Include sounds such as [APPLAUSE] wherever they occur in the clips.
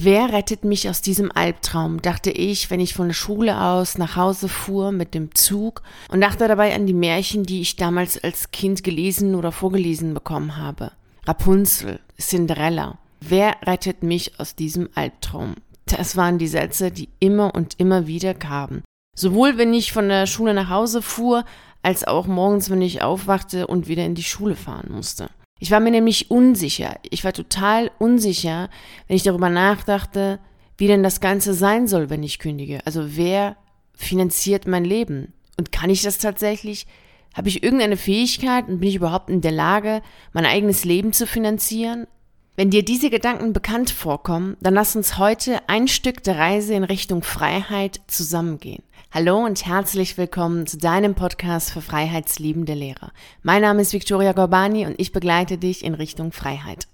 Wer rettet mich aus diesem Albtraum, dachte ich, wenn ich von der Schule aus nach Hause fuhr mit dem Zug und dachte dabei an die Märchen, die ich damals als Kind gelesen oder vorgelesen bekommen habe. Rapunzel, Cinderella. Wer rettet mich aus diesem Albtraum? Das waren die Sätze, die immer und immer wieder kamen. Sowohl wenn ich von der Schule nach Hause fuhr, als auch morgens, wenn ich aufwachte und wieder in die Schule fahren musste. Ich war mir nämlich unsicher. Ich war total unsicher, wenn ich darüber nachdachte, wie denn das Ganze sein soll, wenn ich kündige. Also wer finanziert mein Leben? Und kann ich das tatsächlich? Habe ich irgendeine Fähigkeit und bin ich überhaupt in der Lage, mein eigenes Leben zu finanzieren? Wenn dir diese Gedanken bekannt vorkommen, dann lass uns heute ein Stück der Reise in Richtung Freiheit zusammengehen. Hallo und herzlich willkommen zu deinem Podcast für freiheitsliebende Lehrer. Mein Name ist Victoria Gorbani und ich begleite dich in Richtung Freiheit.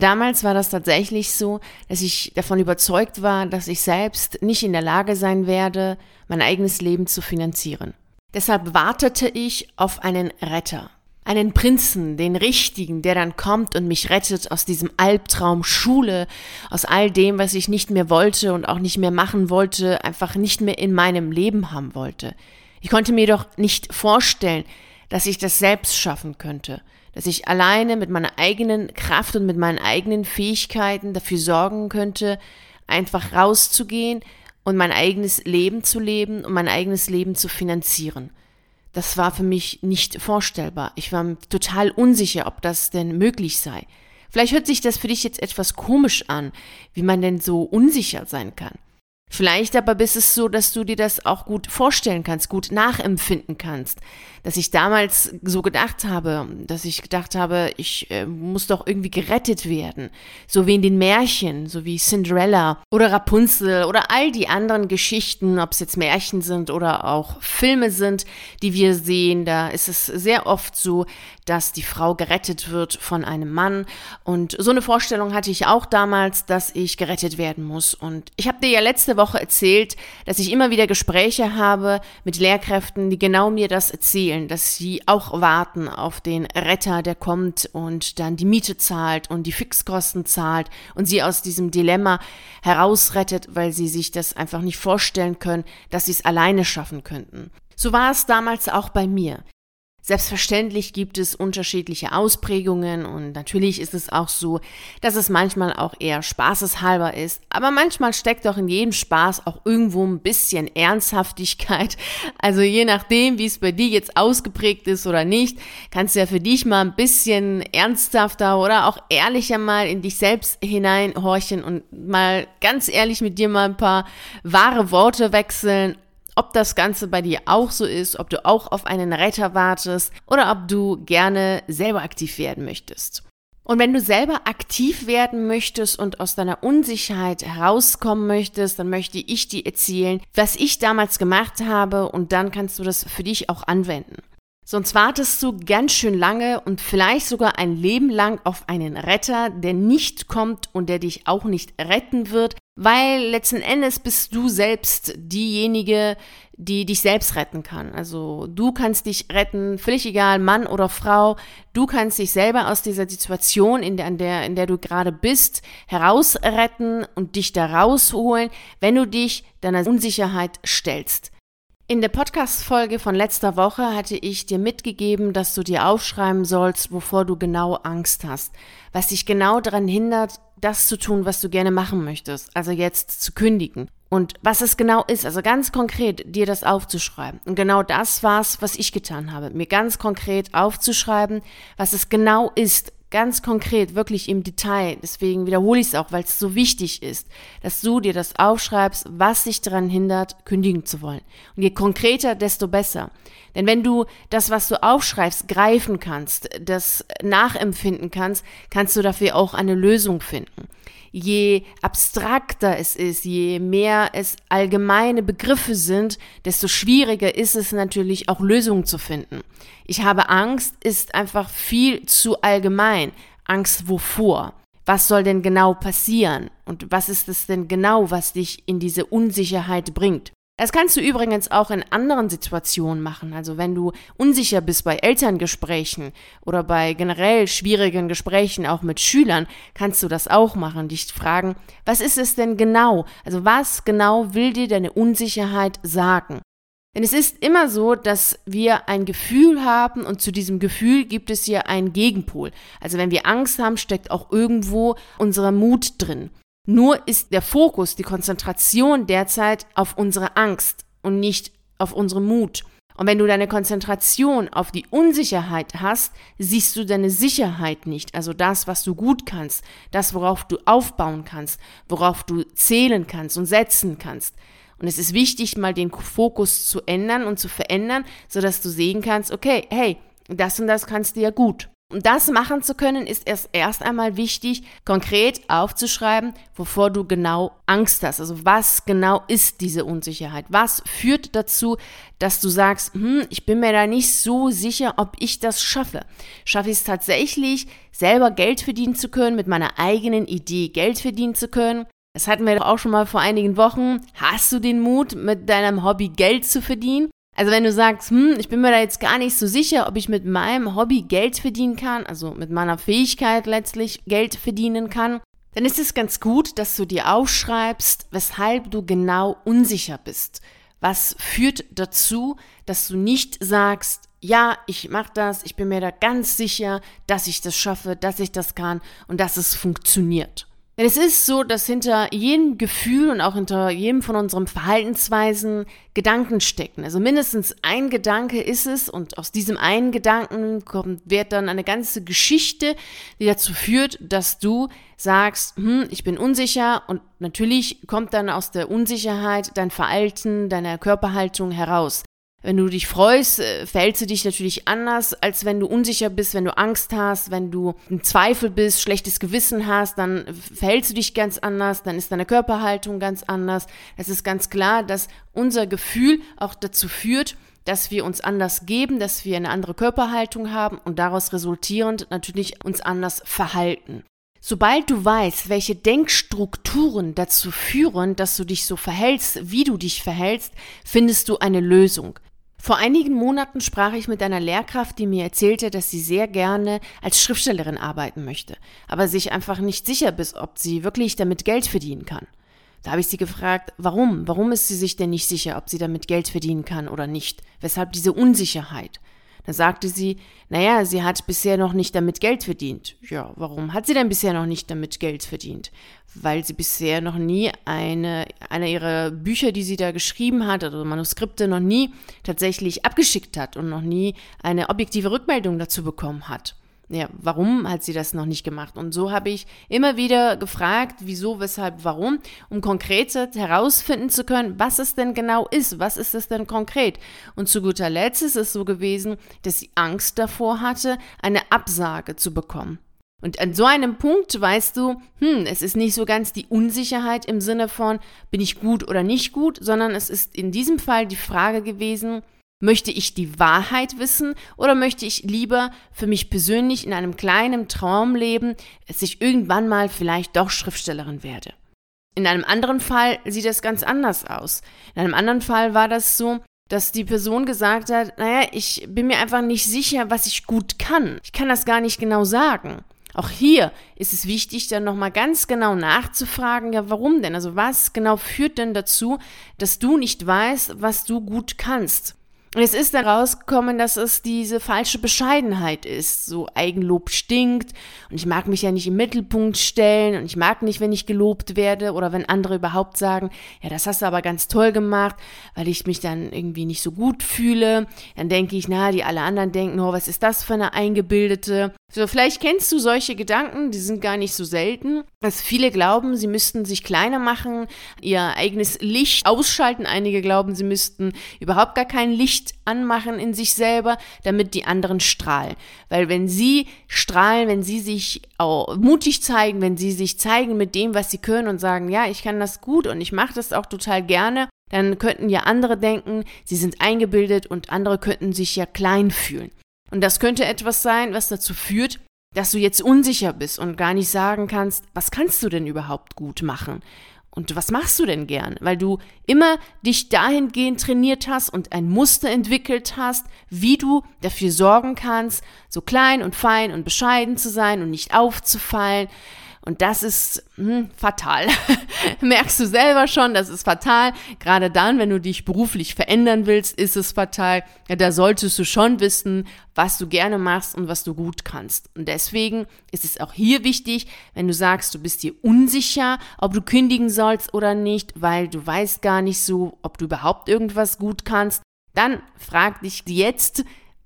Damals war das tatsächlich so, dass ich davon überzeugt war, dass ich selbst nicht in der Lage sein werde, mein eigenes Leben zu finanzieren. Deshalb wartete ich auf einen Retter, einen Prinzen, den richtigen, der dann kommt und mich rettet aus diesem Albtraum Schule, aus all dem, was ich nicht mehr wollte und auch nicht mehr machen wollte, einfach nicht mehr in meinem Leben haben wollte. Ich konnte mir doch nicht vorstellen, dass ich das selbst schaffen könnte, dass ich alleine mit meiner eigenen Kraft und mit meinen eigenen Fähigkeiten dafür sorgen könnte, einfach rauszugehen und mein eigenes Leben zu leben und mein eigenes Leben zu finanzieren das war für mich nicht vorstellbar. Ich war total unsicher, ob das denn möglich sei. Vielleicht hört sich das für dich jetzt etwas komisch an, wie man denn so unsicher sein kann. Vielleicht aber bist es so, dass du dir das auch gut vorstellen kannst, gut nachempfinden kannst. Dass ich damals so gedacht habe, dass ich gedacht habe, ich äh, muss doch irgendwie gerettet werden. So wie in den Märchen, so wie Cinderella oder Rapunzel oder all die anderen Geschichten, ob es jetzt Märchen sind oder auch Filme sind, die wir sehen. Da ist es sehr oft so, dass die Frau gerettet wird von einem Mann. Und so eine Vorstellung hatte ich auch damals, dass ich gerettet werden muss. Und ich habe dir ja letzte Woche erzählt, dass ich immer wieder Gespräche habe mit Lehrkräften, die genau mir das erzählen, dass sie auch warten auf den Retter, der kommt und dann die Miete zahlt und die Fixkosten zahlt und sie aus diesem Dilemma herausrettet, weil sie sich das einfach nicht vorstellen können, dass sie es alleine schaffen könnten. So war es damals auch bei mir. Selbstverständlich gibt es unterschiedliche Ausprägungen und natürlich ist es auch so, dass es manchmal auch eher spaßeshalber ist, aber manchmal steckt auch in jedem Spaß auch irgendwo ein bisschen Ernsthaftigkeit. [LAUGHS] Also je nachdem, wie es bei dir jetzt ausgeprägt ist oder nicht, kannst du ja für dich mal ein bisschen ernsthafter oder auch ehrlicher mal in dich selbst hineinhorchen und mal ganz ehrlich mit dir mal ein paar wahre Worte wechseln ob das Ganze bei dir auch so ist, ob du auch auf einen Retter wartest oder ob du gerne selber aktiv werden möchtest. Und wenn du selber aktiv werden möchtest und aus deiner Unsicherheit herauskommen möchtest, dann möchte ich dir erzählen, was ich damals gemacht habe und dann kannst du das für dich auch anwenden. Sonst wartest du ganz schön lange und vielleicht sogar ein Leben lang auf einen Retter, der nicht kommt und der dich auch nicht retten wird, weil letzten Endes bist du selbst diejenige, die dich selbst retten kann. Also du kannst dich retten, völlig egal, Mann oder Frau, du kannst dich selber aus dieser Situation, in der, in der, in der du gerade bist, herausretten und dich da rausholen, wenn du dich deiner Unsicherheit stellst. In der Podcast-Folge von letzter Woche hatte ich dir mitgegeben, dass du dir aufschreiben sollst, wovor du genau Angst hast, was dich genau daran hindert, das zu tun, was du gerne machen möchtest, also jetzt zu kündigen. Und was es genau ist, also ganz konkret dir das aufzuschreiben. Und genau das war's, was ich getan habe, mir ganz konkret aufzuschreiben, was es genau ist, ganz konkret, wirklich im Detail. Deswegen wiederhole ich es auch, weil es so wichtig ist, dass du dir das aufschreibst, was dich daran hindert, kündigen zu wollen. Und je konkreter, desto besser. Denn wenn du das, was du aufschreibst, greifen kannst, das nachempfinden kannst, kannst du dafür auch eine Lösung finden je abstrakter es ist, je mehr es allgemeine Begriffe sind, desto schwieriger ist es natürlich auch Lösungen zu finden. Ich habe Angst ist einfach viel zu allgemein. Angst wovor? Was soll denn genau passieren? Und was ist es denn genau, was dich in diese Unsicherheit bringt? Das kannst du übrigens auch in anderen Situationen machen. Also wenn du unsicher bist bei Elterngesprächen oder bei generell schwierigen Gesprächen auch mit Schülern, kannst du das auch machen. Dich fragen, was ist es denn genau? Also was genau will dir deine Unsicherheit sagen? Denn es ist immer so, dass wir ein Gefühl haben und zu diesem Gefühl gibt es ja einen Gegenpol. Also wenn wir Angst haben, steckt auch irgendwo unser Mut drin. Nur ist der Fokus, die Konzentration derzeit auf unsere Angst und nicht auf unseren Mut. Und wenn du deine Konzentration auf die Unsicherheit hast, siehst du deine Sicherheit nicht, also das, was du gut kannst, das, worauf du aufbauen kannst, worauf du zählen kannst und setzen kannst. Und es ist wichtig, mal den Fokus zu ändern und zu verändern, sodass du sehen kannst, okay, hey, das und das kannst du ja gut. Um das machen zu können, ist es erst einmal wichtig, konkret aufzuschreiben, wovor du genau Angst hast. Also was genau ist diese Unsicherheit? Was führt dazu, dass du sagst, hm, ich bin mir da nicht so sicher, ob ich das schaffe. Schaffe ich es tatsächlich, selber Geld verdienen zu können, mit meiner eigenen Idee Geld verdienen zu können? Das hatten wir doch auch schon mal vor einigen Wochen. Hast du den Mut, mit deinem Hobby Geld zu verdienen? Also wenn du sagst, hm, ich bin mir da jetzt gar nicht so sicher, ob ich mit meinem Hobby Geld verdienen kann, also mit meiner Fähigkeit letztlich Geld verdienen kann, dann ist es ganz gut, dass du dir aufschreibst, weshalb du genau unsicher bist. Was führt dazu, dass du nicht sagst, ja, ich mache das, ich bin mir da ganz sicher, dass ich das schaffe, dass ich das kann und dass es funktioniert. Denn es ist so, dass hinter jedem Gefühl und auch hinter jedem von unseren Verhaltensweisen Gedanken stecken. Also mindestens ein Gedanke ist es und aus diesem einen Gedanken kommt, wird dann eine ganze Geschichte, die dazu führt, dass du sagst, hm, ich bin unsicher und natürlich kommt dann aus der Unsicherheit dein Verhalten, deine Körperhaltung heraus. Wenn du dich freust, äh, verhältst du dich natürlich anders, als wenn du unsicher bist, wenn du Angst hast, wenn du im Zweifel bist, schlechtes Gewissen hast, dann verhältst du dich ganz anders, dann ist deine Körperhaltung ganz anders. Es ist ganz klar, dass unser Gefühl auch dazu führt, dass wir uns anders geben, dass wir eine andere Körperhaltung haben und daraus resultierend natürlich uns anders verhalten. Sobald du weißt, welche Denkstrukturen dazu führen, dass du dich so verhältst, wie du dich verhältst, findest du eine Lösung. Vor einigen Monaten sprach ich mit einer Lehrkraft, die mir erzählte, dass sie sehr gerne als Schriftstellerin arbeiten möchte, aber sich einfach nicht sicher ist, ob sie wirklich damit Geld verdienen kann. Da habe ich sie gefragt, warum? Warum ist sie sich denn nicht sicher, ob sie damit Geld verdienen kann oder nicht? Weshalb diese Unsicherheit? Da sagte sie, naja, sie hat bisher noch nicht damit Geld verdient. Ja, warum hat sie denn bisher noch nicht damit Geld verdient? Weil sie bisher noch nie eine, eine ihrer Bücher, die sie da geschrieben hat, oder Manuskripte noch nie tatsächlich abgeschickt hat und noch nie eine objektive Rückmeldung dazu bekommen hat ja, warum hat sie das noch nicht gemacht? Und so habe ich immer wieder gefragt, wieso, weshalb, warum, um konkret herausfinden zu können, was es denn genau ist, was ist es denn konkret. Und zu guter Letzt ist es so gewesen, dass sie Angst davor hatte, eine Absage zu bekommen. Und an so einem Punkt weißt du, hm, es ist nicht so ganz die Unsicherheit im Sinne von, bin ich gut oder nicht gut, sondern es ist in diesem Fall die Frage gewesen, Möchte ich die Wahrheit wissen oder möchte ich lieber für mich persönlich in einem kleinen Traum leben, dass ich irgendwann mal vielleicht doch Schriftstellerin werde? In einem anderen Fall sieht das ganz anders aus. In einem anderen Fall war das so, dass die Person gesagt hat, naja, ich bin mir einfach nicht sicher, was ich gut kann. Ich kann das gar nicht genau sagen. Auch hier ist es wichtig, dann nochmal ganz genau nachzufragen, ja, warum denn? Also was genau führt denn dazu, dass du nicht weißt, was du gut kannst? Es ist dann rausgekommen, dass es diese falsche Bescheidenheit ist. So Eigenlob stinkt und ich mag mich ja nicht im Mittelpunkt stellen und ich mag nicht, wenn ich gelobt werde oder wenn andere überhaupt sagen, ja, das hast du aber ganz toll gemacht, weil ich mich dann irgendwie nicht so gut fühle. Dann denke ich, na, die alle anderen denken, oh, was ist das für eine eingebildete? So, vielleicht kennst du solche Gedanken, die sind gar nicht so selten, dass viele glauben, sie müssten sich kleiner machen, ihr eigenes Licht ausschalten. Einige glauben, sie müssten überhaupt gar kein Licht anmachen in sich selber, damit die anderen strahlen. Weil wenn sie strahlen, wenn sie sich mutig zeigen, wenn sie sich zeigen mit dem, was sie können und sagen, ja, ich kann das gut und ich mache das auch total gerne, dann könnten ja andere denken, sie sind eingebildet und andere könnten sich ja klein fühlen. Und das könnte etwas sein, was dazu führt, dass du jetzt unsicher bist und gar nicht sagen kannst, was kannst du denn überhaupt gut machen? Und was machst du denn gern? Weil du immer dich dahingehend trainiert hast und ein Muster entwickelt hast, wie du dafür sorgen kannst, so klein und fein und bescheiden zu sein und nicht aufzufallen, und das ist hm, fatal. [LAUGHS] Merkst du selber schon, das ist fatal. Gerade dann, wenn du dich beruflich verändern willst, ist es fatal. Ja, da solltest du schon wissen, was du gerne machst und was du gut kannst. Und deswegen ist es auch hier wichtig, wenn du sagst, du bist dir unsicher, ob du kündigen sollst oder nicht, weil du weißt gar nicht so, ob du überhaupt irgendwas gut kannst, dann frag dich jetzt,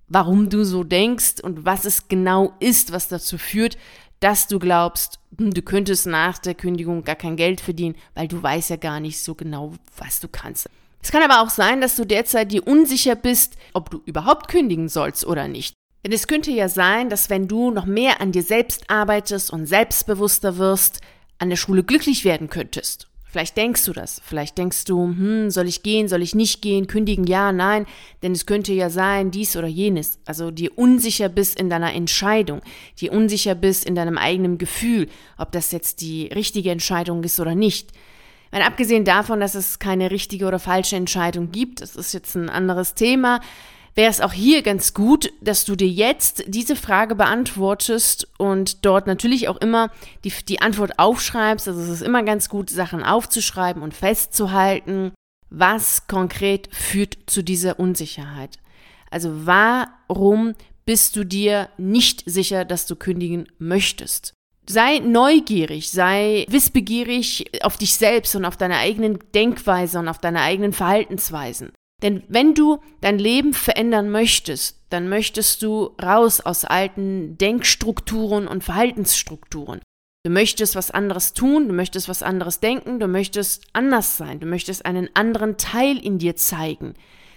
warum du so denkst und was es genau ist, was dazu führt, dass du glaubst, hm, du könntest nach der Kündigung gar kein Geld verdienen, weil du weißt ja gar nicht so genau, was du kannst. Es kann aber auch sein, dass du derzeit dir unsicher bist, ob du überhaupt kündigen sollst oder nicht. Denn es könnte ja sein, dass wenn du noch mehr an dir selbst arbeitest und selbstbewusster wirst, an der Schule glücklich werden könntest. Vielleicht denkst du das. Vielleicht denkst du, hm, soll ich gehen, soll ich nicht gehen, kündigen, ja, nein. Denn es könnte ja sein, dies oder jenes. Also dir unsicher bist in deiner Entscheidung, dir unsicher bist in deinem eigenen Gefühl, ob das jetzt die richtige Entscheidung ist oder nicht. Weil abgesehen davon, dass es keine richtige oder falsche Entscheidung gibt, das ist jetzt ein anderes Thema, wäre es auch hier ganz gut, dass du dir jetzt diese Frage beantwortest und dort natürlich auch immer die, die Antwort aufschreibst. Also es ist immer ganz gut, Sachen aufzuschreiben und festzuhalten, was konkret führt zu dieser Unsicherheit. Also warum bist du dir nicht sicher, dass du kündigen möchtest? Sei neugierig, sei wissbegierig auf dich selbst und auf deine eigenen Denkweise und auf deine eigenen Verhaltensweisen. Denn wenn du dein Leben verändern möchtest, dann möchtest du raus aus alten Denkstrukturen und Verhaltensstrukturen. Du möchtest was anderes tun, du möchtest was anderes denken, du möchtest anders sein, du möchtest einen anderen Teil in dir zeigen.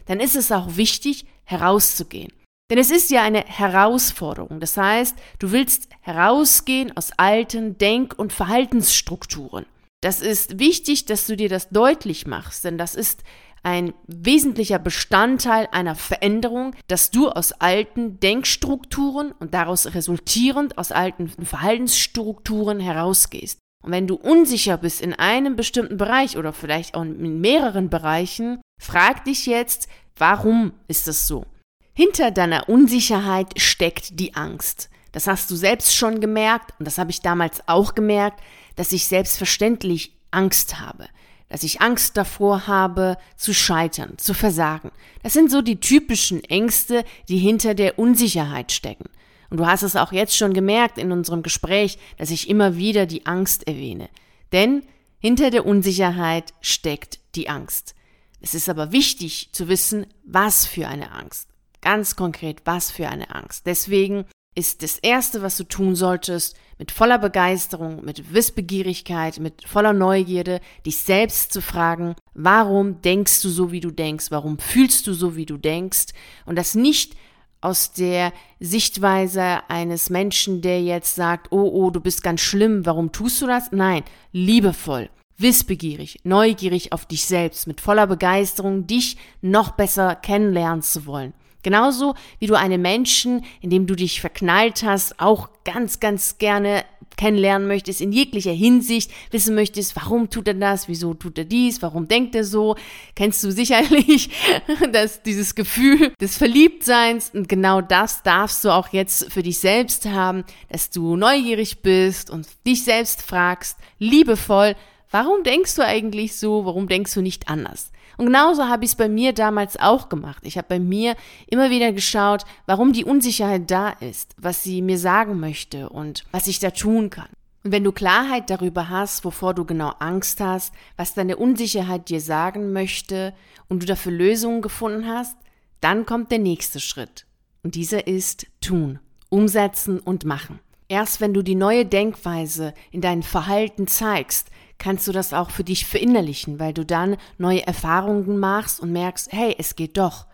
Dann ist es auch wichtig, herauszugehen. Denn es ist ja eine Herausforderung. Das heißt, du willst herausgehen aus alten Denk- und Verhaltensstrukturen. Das ist wichtig, dass du dir das deutlich machst, denn das ist ein wesentlicher Bestandteil einer Veränderung, dass du aus alten Denkstrukturen und daraus resultierend aus alten Verhaltensstrukturen herausgehst. Und wenn du unsicher bist in einem bestimmten Bereich oder vielleicht auch in mehreren Bereichen, frag dich jetzt, warum ist das so? Hinter deiner Unsicherheit steckt die Angst. Das hast du selbst schon gemerkt und das habe ich damals auch gemerkt, dass ich selbstverständlich Angst habe dass ich Angst davor habe, zu scheitern, zu versagen. Das sind so die typischen Ängste, die hinter der Unsicherheit stecken. Und du hast es auch jetzt schon gemerkt in unserem Gespräch, dass ich immer wieder die Angst erwähne. Denn hinter der Unsicherheit steckt die Angst. Es ist aber wichtig zu wissen, was für eine Angst. Ganz konkret, was für eine Angst. Deswegen ist das Erste, was du tun solltest, mit voller Begeisterung, mit Wissbegierigkeit, mit voller Neugierde, dich selbst zu fragen, warum denkst du so, wie du denkst, warum fühlst du so, wie du denkst und das nicht aus der Sichtweise eines Menschen, der jetzt sagt, oh, oh, du bist ganz schlimm, warum tust du das? Nein, liebevoll, wissbegierig, neugierig auf dich selbst, mit voller Begeisterung, dich noch besser kennenlernen zu wollen. Genauso wie du einen Menschen, in dem du dich verknallt hast, auch ganz, ganz gerne kennenlernen möchtest, in jeglicher Hinsicht wissen möchtest, warum tut er das, wieso tut er dies, warum denkt er so, kennst du sicherlich [LAUGHS] dass dieses Gefühl des Verliebtseins und genau das darfst du auch jetzt für dich selbst haben, dass du neugierig bist und dich selbst fragst, liebevoll, warum denkst du eigentlich so, warum denkst du nicht anders? Und genauso habe ich es bei mir damals auch gemacht. Ich habe bei mir immer wieder geschaut, warum die Unsicherheit da ist, was sie mir sagen möchte und was ich da tun kann. Und wenn du Klarheit darüber hast, wovor du genau Angst hast, was deine Unsicherheit dir sagen möchte und du dafür Lösungen gefunden hast, dann kommt der nächste Schritt. Und dieser ist tun, umsetzen und machen. Erst wenn du die neue Denkweise in deinem Verhalten zeigst, kannst du das auch für dich verinnerlichen, weil du dann neue Erfahrungen machst und merkst, hey, es geht doch.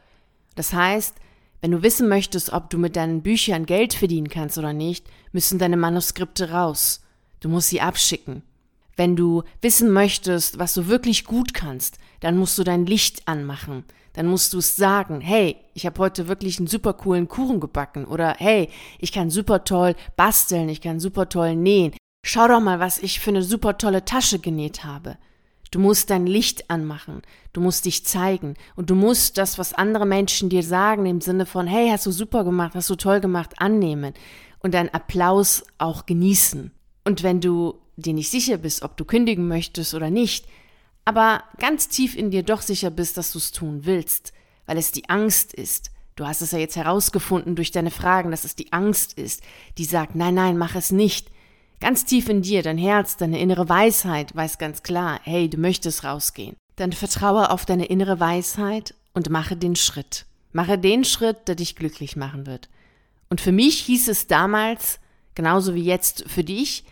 Das heißt, wenn du wissen möchtest, ob du mit deinen Büchern Geld verdienen kannst oder nicht, müssen deine Manuskripte raus. Du musst sie abschicken. Wenn du wissen möchtest, was du wirklich gut kannst, dann musst du dein Licht anmachen. Dann musst du es sagen, hey, ich habe heute wirklich einen super coolen Kuchen gebacken oder hey, ich kann super toll basteln, ich kann super toll nähen, Schau doch mal, was ich für eine super tolle Tasche genäht habe. Du musst dein Licht anmachen. Du musst dich zeigen. Und du musst das, was andere Menschen dir sagen, im Sinne von, hey, hast du super gemacht, hast du toll gemacht, annehmen. Und deinen Applaus auch genießen. Und wenn du dir nicht sicher bist, ob du kündigen möchtest oder nicht, aber ganz tief in dir doch sicher bist, dass du es tun willst, weil es die Angst ist. Du hast es ja jetzt herausgefunden durch deine Fragen, dass es die Angst ist, die sagt, nein, nein, mach es nicht. Ganz tief in dir, dein Herz, deine innere Weisheit weiß ganz klar, hey, du möchtest rausgehen. Dann vertraue auf deine innere Weisheit und mache den Schritt. Mache den Schritt, der dich glücklich machen wird. Und für mich hieß es damals, genauso wie jetzt für dich,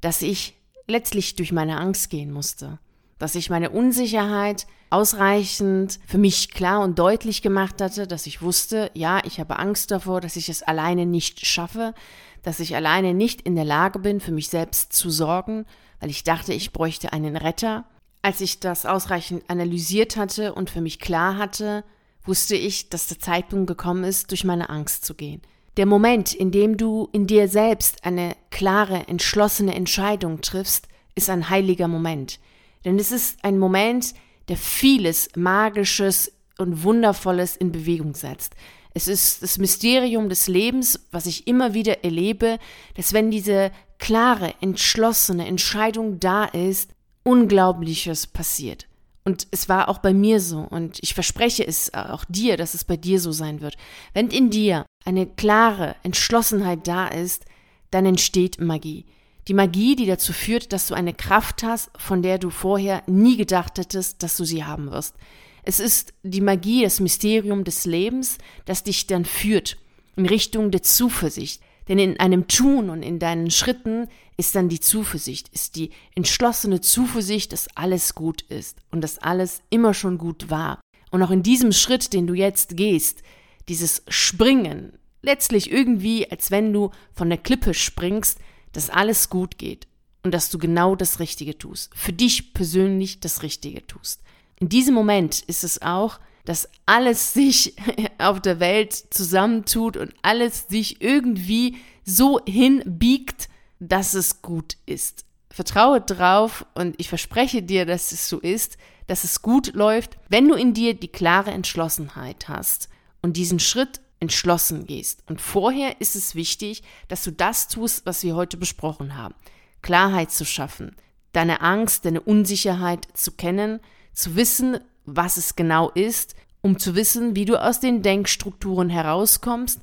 dass ich letztlich durch meine Angst gehen musste dass ich meine Unsicherheit ausreichend für mich klar und deutlich gemacht hatte, dass ich wusste, ja, ich habe Angst davor, dass ich es alleine nicht schaffe, dass ich alleine nicht in der Lage bin, für mich selbst zu sorgen, weil ich dachte, ich bräuchte einen Retter. Als ich das ausreichend analysiert hatte und für mich klar hatte, wusste ich, dass der Zeitpunkt gekommen ist, durch meine Angst zu gehen. Der Moment, in dem du in dir selbst eine klare, entschlossene Entscheidung triffst, ist ein heiliger Moment. Denn es ist ein Moment, der vieles Magisches und Wundervolles in Bewegung setzt. Es ist das Mysterium des Lebens, was ich immer wieder erlebe, dass wenn diese klare, entschlossene Entscheidung da ist, Unglaubliches passiert. Und es war auch bei mir so. Und ich verspreche es auch dir, dass es bei dir so sein wird. Wenn in dir eine klare Entschlossenheit da ist, dann entsteht Magie. Die Magie, die dazu führt, dass du eine Kraft hast, von der du vorher nie gedacht hättest, dass du sie haben wirst. Es ist die Magie, das Mysterium des Lebens, das dich dann führt in Richtung der Zuversicht. Denn in einem Tun und in deinen Schritten ist dann die Zuversicht, ist die entschlossene Zuversicht, dass alles gut ist und dass alles immer schon gut war. Und auch in diesem Schritt, den du jetzt gehst, dieses Springen, letztlich irgendwie, als wenn du von der Klippe springst, dass alles gut geht und dass du genau das Richtige tust, für dich persönlich das Richtige tust. In diesem Moment ist es auch, dass alles [LAUGHS] sich auf der Welt zusammentut und alles sich irgendwie so hinbiegt, dass es gut ist. Vertraue drauf und ich verspreche dir, dass es so ist, dass es gut läuft, wenn du in dir die klare Entschlossenheit hast und diesen Schritt entschlossen gehst. Und vorher ist es wichtig, dass du das tust, was wir heute besprochen haben. Klarheit zu schaffen, deine Angst, deine Unsicherheit zu kennen, zu wissen, was es genau ist, um zu wissen, wie du aus den Denkstrukturen herauskommst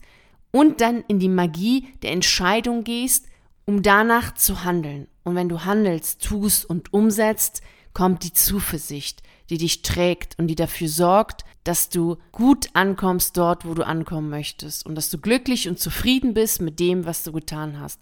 und dann in die Magie der Entscheidung gehst, um danach zu handeln. Und wenn du handelst, tust und umsetzt, kommt die Zuversicht, die dich trägt und die dafür sorgt, dass du gut ankommst dort, wo du ankommen möchtest und dass du glücklich und zufrieden bist mit dem, was du getan hast.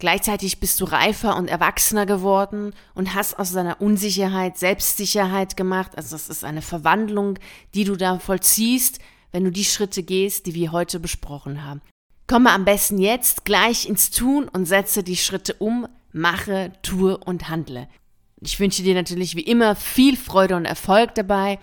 Gleichzeitig bist du reifer und erwachsener geworden und hast aus deiner Unsicherheit Selbstsicherheit gemacht. Also das ist eine Verwandlung, die du da vollziehst, wenn du die Schritte gehst, die wir heute besprochen haben. Komme am besten jetzt gleich ins Tun und setze die Schritte um, mache, tue und handle. Ich wünsche dir natürlich wie immer viel Freude und Erfolg dabei.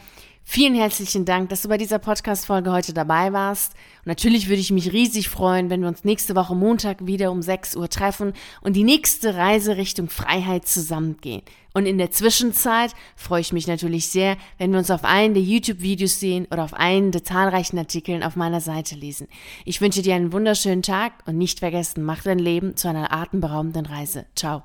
Vielen herzlichen Dank, dass du bei dieser Podcast-Folge heute dabei warst. Und natürlich würde ich mich riesig freuen, wenn wir uns nächste Woche Montag wieder um 6 Uhr treffen und die nächste Reise Richtung Freiheit zusammengehen. Und in der Zwischenzeit freue ich mich natürlich sehr, wenn wir uns auf einen der YouTube-Videos sehen oder auf einen der zahlreichen Artikeln auf meiner Seite lesen. Ich wünsche dir einen wunderschönen Tag und nicht vergessen, mach dein Leben zu einer atemberaubenden Reise. Ciao.